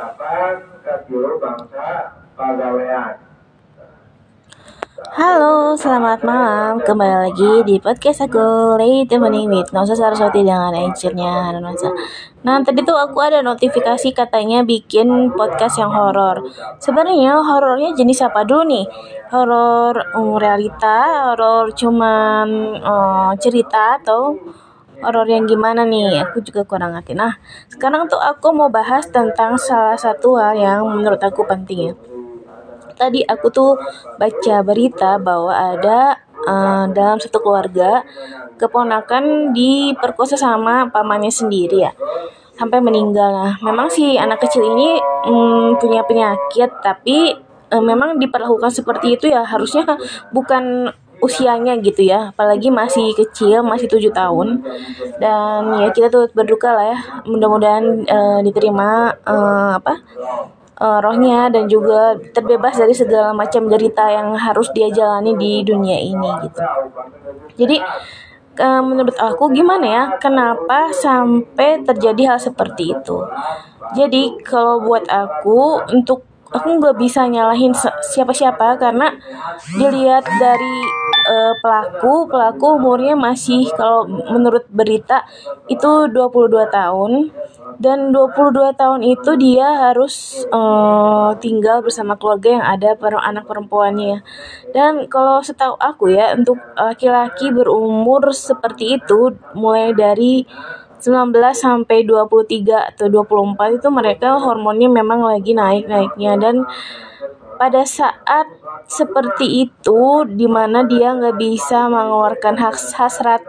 ucapan kecil bangsa pagawean. Halo, selamat malam. Kembali lagi di podcast aku, Late Evening with Nosa Saraswati dengan agennya Nosa. Nah, tadi tuh aku ada notifikasi katanya bikin podcast yang horor. Sebenarnya horornya jenis apa dulu nih? Horor um, realita, horor cuman um, cerita atau horor yang gimana nih? Aku juga kurang ngerti. Nah, sekarang tuh aku mau bahas tentang salah satu hal yang menurut aku penting ya tadi aku tuh baca berita bahwa ada uh, dalam satu keluarga keponakan diperkosa sama pamannya sendiri ya sampai meninggal nah memang si anak kecil ini um, punya penyakit tapi uh, memang diperlakukan seperti itu ya harusnya bukan usianya gitu ya apalagi masih kecil masih tujuh tahun dan ya kita tuh berduka lah ya mudah-mudahan uh, diterima uh, apa uh, rohnya dan juga terbebas dari segala macam derita yang harus dia jalani di dunia ini gitu. Jadi uh, menurut aku gimana ya kenapa sampai terjadi hal seperti itu? Jadi kalau buat aku untuk aku nggak bisa nyalahin siapa-siapa karena dilihat dari uh, pelaku pelaku umurnya masih kalau menurut berita itu 22 tahun. Dan 22 tahun itu dia harus uh, tinggal bersama keluarga yang ada per anak perempuannya dan kalau setahu aku ya untuk laki-laki berumur seperti itu mulai dari 19 sampai 23 atau 24 itu mereka hormonnya memang lagi naik-naiknya. Dan pada saat seperti itu di mana dia nggak bisa mengeluarkan hasrat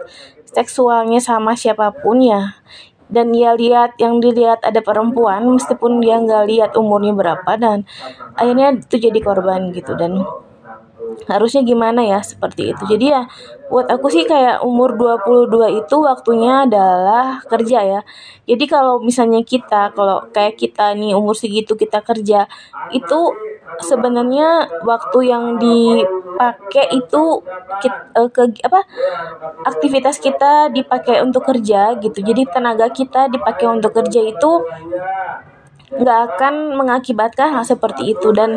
seksualnya sama siapa pun ya. Dan dia lihat yang dilihat ada perempuan meskipun dia nggak lihat umurnya berapa dan akhirnya itu jadi korban gitu. Dan harusnya gimana ya seperti itu. Jadi ya buat aku sih kayak umur 22 itu waktunya adalah kerja ya. Jadi kalau misalnya kita kalau kayak kita nih umur segitu kita kerja itu sebenarnya waktu yang dipakai itu kita, uh, eh, ke apa aktivitas kita dipakai untuk kerja gitu. Jadi tenaga kita dipakai untuk kerja itu nggak akan mengakibatkan hal seperti itu. Dan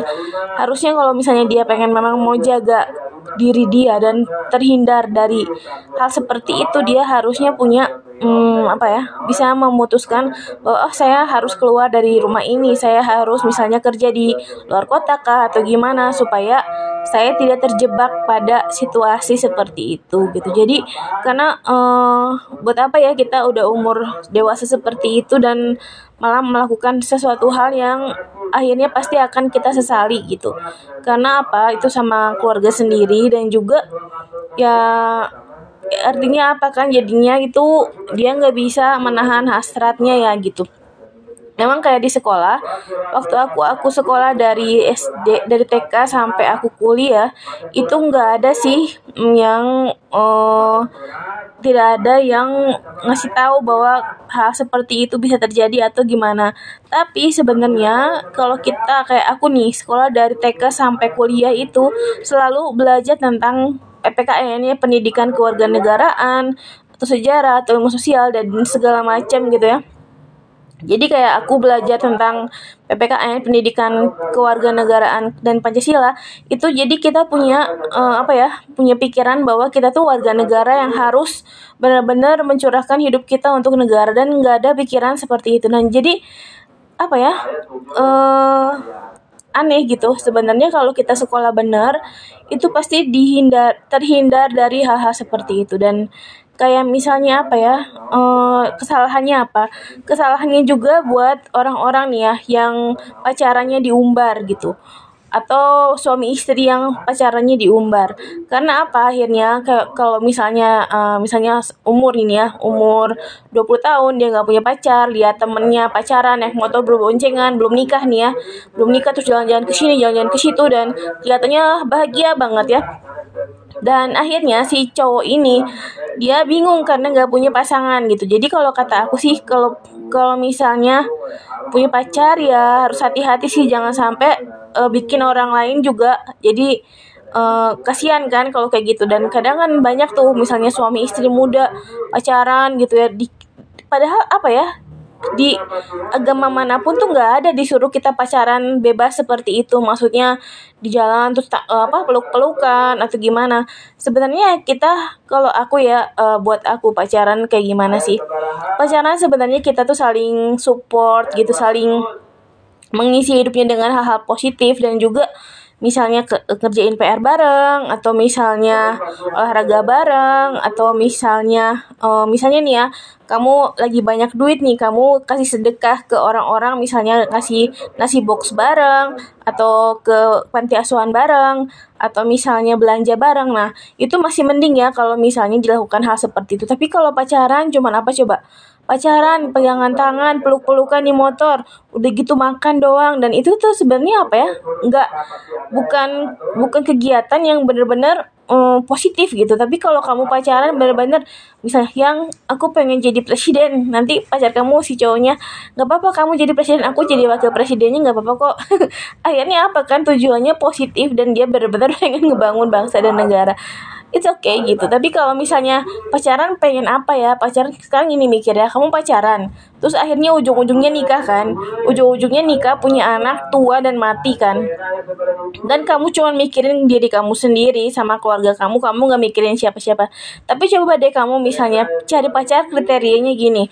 harusnya kalau misalnya dia pengen memang mau jaga diri dia dan terhindar dari hal seperti itu dia harusnya punya hmm, apa ya bisa memutuskan bahwa oh saya harus keluar dari rumah ini. Saya harus misalnya kerja di luar kota kah atau gimana supaya saya tidak terjebak pada situasi seperti itu gitu. Jadi karena uh, buat apa ya kita udah umur dewasa seperti itu dan malah melakukan sesuatu hal yang akhirnya pasti akan kita sesali gitu. Karena apa? Itu sama keluarga sendiri dan juga ya artinya apa kan? Jadinya itu dia nggak bisa menahan hasratnya ya gitu memang kayak di sekolah waktu aku aku sekolah dari SD dari TK sampai aku kuliah itu nggak ada sih yang uh, tidak ada yang ngasih tahu bahwa hal seperti itu bisa terjadi atau gimana tapi sebenarnya kalau kita kayak aku nih sekolah dari TK sampai kuliah itu selalu belajar tentang PPKN ya pendidikan kewarganegaraan atau sejarah atau ilmu sosial dan segala macam gitu ya. Jadi kayak aku belajar tentang PPKN pendidikan kewarganegaraan dan Pancasila itu jadi kita punya uh, apa ya punya pikiran bahwa kita tuh warga negara yang harus benar-benar mencurahkan hidup kita untuk negara dan nggak ada pikiran seperti itu. Dan jadi apa ya uh, aneh gitu. Sebenarnya kalau kita sekolah benar itu pasti dihindar terhindar dari hal-hal seperti itu. Dan kayak misalnya apa ya uh, kesalahannya apa? Kesalahannya juga buat orang-orang nih ya yang pacarannya diumbar gitu. Atau suami istri yang pacarannya diumbar. Karena apa? Akhirnya kalau misalnya uh, misalnya umur ini ya umur 20 tahun dia nggak punya pacar lihat temennya pacaran naik motor berboncengan belum nikah nih ya. Belum nikah terus jalan-jalan ke sini jalan-jalan ke situ dan kelihatannya bahagia banget ya. Dan akhirnya si cowok ini dia bingung karena nggak punya pasangan gitu. Jadi kalau kata aku sih kalau kalau misalnya punya pacar ya harus hati-hati sih. Jangan sampai uh, bikin orang lain juga jadi uh, kasihan kan kalau kayak gitu. Dan kadang kan banyak tuh misalnya suami istri muda pacaran gitu ya. Di, padahal apa ya di agama mana pun tuh nggak ada disuruh kita pacaran bebas seperti itu. Maksudnya di jalan terus tak apa peluk pelukan atau gimana. Sebenarnya kita kalau aku ya uh, buat aku pacaran kayak gimana sih? Pacaran sebenarnya kita tuh saling support gitu saling mengisi hidupnya dengan hal-hal positif dan juga misalnya ke, kerjain PR bareng atau misalnya olahraga bareng atau misalnya uh, misalnya nih ya kamu lagi banyak duit nih kamu kasih sedekah ke orang-orang misalnya kasih nasi box bareng atau ke panti asuhan bareng atau misalnya belanja bareng. Nah itu masih mending ya kalau misalnya dilakukan hal seperti itu. Tapi kalau pacaran cuman apa coba pacaran, pegangan tangan, peluk-pelukan di motor, udah gitu makan doang dan itu tuh sebenarnya apa ya? Enggak bukan bukan kegiatan yang bener-bener um, positif gitu. Tapi kalau kamu pacaran bener-bener misalnya yang aku pengen jadi presiden, nanti pacar kamu si cowoknya nggak apa-apa kamu jadi presiden, aku jadi wakil presidennya nggak apa-apa kok. Akhirnya apa kan tujuannya positif dan dia bener-bener pengen ngebangun bangsa dan negara it's okay gitu. tapi kalau misalnya pacaran pengen apa ya? Pacaran sekarang ini mikir ya kamu pacaran terus akhirnya ujung-ujungnya nikah kan? Ujung-ujungnya nikah punya anak tua dan mati kan? Dan kamu cuma mikirin diri kamu sendiri sama keluarga kamu kamu nggak mikirin siapa-siapa. Tapi coba deh kamu misalnya cari pacar kriterianya gini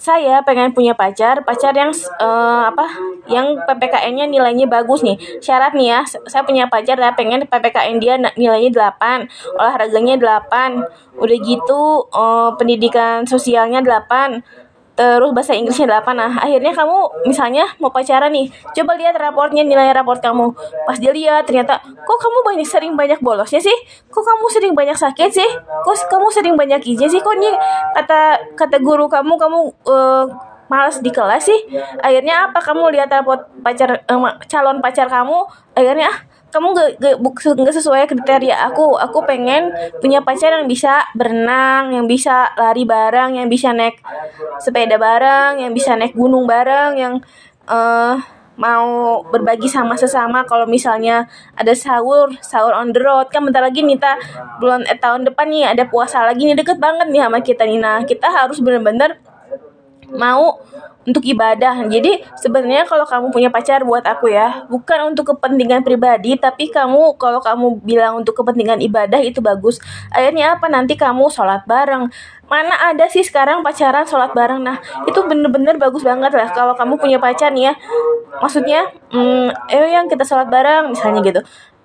saya pengen punya pacar, pacar yang uh, apa? Yang PPKN-nya nilainya bagus nih. Syarat nih ya, saya punya pacar ya pengen PPKN dia nilainya 8, olahraganya 8. Udah gitu uh, pendidikan sosialnya 8 terus bahasa Inggrisnya 8 nah akhirnya kamu misalnya mau pacaran nih coba lihat raportnya nilai raport kamu. Pas dia lihat ternyata kok kamu banyak sering banyak bolosnya sih? Kok kamu sering banyak sakit sih? Kok kamu sering banyak izin sih? Kok nih kata kata guru kamu kamu uh, malas di kelas sih? Akhirnya apa? Kamu lihat raport pacar uh, calon pacar kamu akhirnya ah kamu gak, gak, sesuai kriteria. Aku aku pengen punya pacar yang bisa berenang yang bisa lari bareng yang bisa naik sepeda bareng yang bisa naik gunung bareng yang uh, mau berbagi sama sesama. Kalau misalnya ada sahur sahur on the road. Kan bentar lagi Nita bulan eh, tahun depan nih ada puasa lagi nih. Deket banget nih sama kita nih nah kita harus bener-bener mau untuk ibadah. Jadi sebenarnya kalau kamu punya pacar buat aku ya, bukan untuk kepentingan pribadi, tapi kamu kalau kamu bilang untuk kepentingan ibadah itu bagus. Akhirnya apa nanti kamu sholat bareng. Mana ada sih sekarang pacaran sholat bareng? Nah itu bener-bener bagus banget lah kalau kamu punya pacar nih ya. Maksudnya, hmm, ayo yang kita sholat bareng misalnya gitu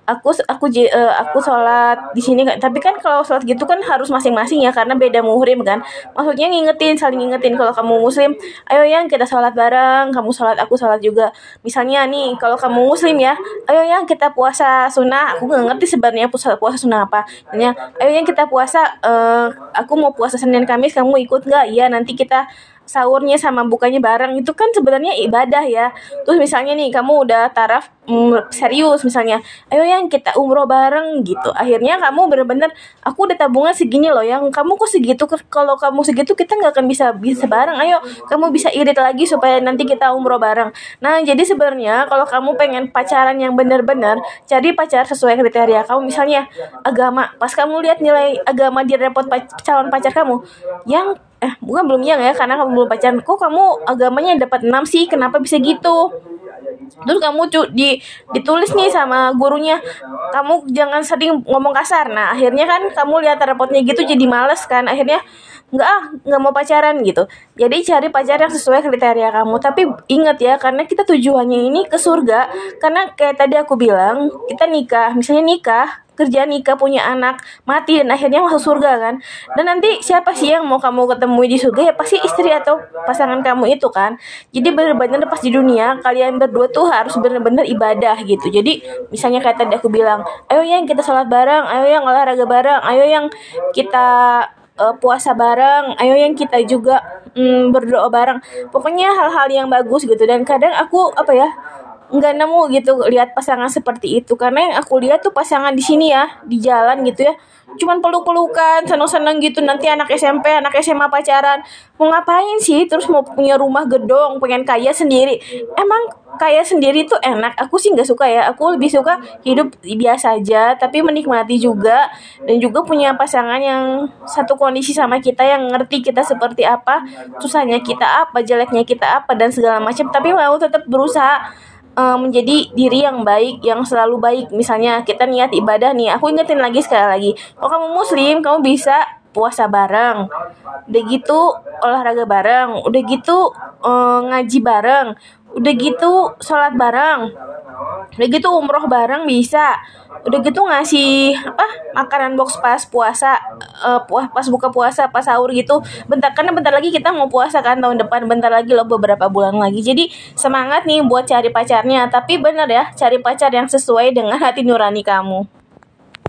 aku aku uh, aku sholat di sini kan tapi kan kalau sholat gitu kan harus masing-masing ya karena beda muhrim kan. Maksudnya ngingetin saling ngingetin kalau kamu muslim ayo yang kita sholat bareng kamu sholat aku sholat juga. Misalnya nih kalau kamu muslim ya ayo yang kita puasa sunnah. Aku nggak ngerti sebenarnya puasa puasa sunnah apa. Tanya, ayo yang kita puasa uh, aku mau puasa senin kamis kamu ikut nggak? Iya nanti kita sahurnya sama bukanya bareng itu kan sebenarnya ibadah ya. Terus misalnya nih kamu udah taraf mm, serius misalnya ayo yang kita umroh bareng gitu. Akhirnya kamu bener-bener aku udah tabungan segini loh yang kamu kok segitu kalau kamu segitu kita nggak akan bisa bisa bareng. Ayo kamu bisa irit lagi supaya nanti kita umroh bareng. Nah jadi sebenarnya kalau kamu pengen pacaran yang bener-bener cari pacar sesuai kriteria kamu. Misalnya agama. Pas kamu lihat nilai agama di repot calon pacar kamu yang eh bukan belum yang ya karena kamu belum pacaran. Kok kamu agamanya dapat 6 sih? Kenapa bisa gitu? Terus kamu cu di ditulis nih sama gurunya kamu jangan sering ngomong kasar. Nah akhirnya kan kamu lihat rapotnya gitu jadi males kan. Akhirnya nggak ah nggak mau pacaran gitu. Jadi cari pacar yang sesuai kriteria kamu. Tapi ingat ya karena kita tujuannya ini ke surga. Karena kayak tadi aku bilang kita nikah misalnya nikah kerja nikah punya anak mati dan akhirnya masuk surga kan? Dan nanti siapa sih yang mau kamu ketemu di surga? Ya pasti istri atau pasangan kamu itu kan? Jadi benar-benar pas di dunia kalian berdua tuh harus benar-benar ibadah gitu. Jadi misalnya kayak tadi aku bilang ayo yang kita sholat bareng ayo yang olahraga bareng ayo yang kita uh, puasa bareng ayo yang kita juga mm, berdoa bareng. Pokoknya hal-hal yang bagus gitu. Dan kadang aku apa ya nggak nemu gitu lihat pasangan seperti itu. Karena yang aku lihat tuh pasangan di sini ya di jalan gitu ya. Cuman peluk-pelukan seneng-seneng gitu. Nanti anak SMP anak SMA pacaran. Mau ngapain sih? Terus mau punya rumah gedong pengen kaya sendiri. Emang kaya sendiri tuh enak? Aku sih nggak suka ya. Aku lebih suka hidup biasa aja tapi menikmati juga. Dan juga punya pasangan yang satu kondisi sama kita yang ngerti kita seperti apa susahnya kita apa jeleknya kita apa dan segala macam. Tapi mau tetap berusaha uh, menjadi diri yang baik, yang selalu baik. Misalnya kita niat ibadah nih, aku ingetin lagi sekali lagi. Kalau kamu muslim, kamu bisa puasa bareng. Udah gitu olahraga bareng, udah gitu uh, ngaji bareng, udah gitu sholat bareng, udah gitu umroh bareng bisa. Udah gitu ngasih apa makanan box pas puasa uh, pas buka puasa pas sahur gitu. Bentar karena bentar lagi kita mau puasa kan tahun depan. Bentar lagi loh beberapa bulan lagi. Jadi semangat nih buat cari pacarnya. Tapi bener ya cari pacar yang sesuai dengan hati nurani kamu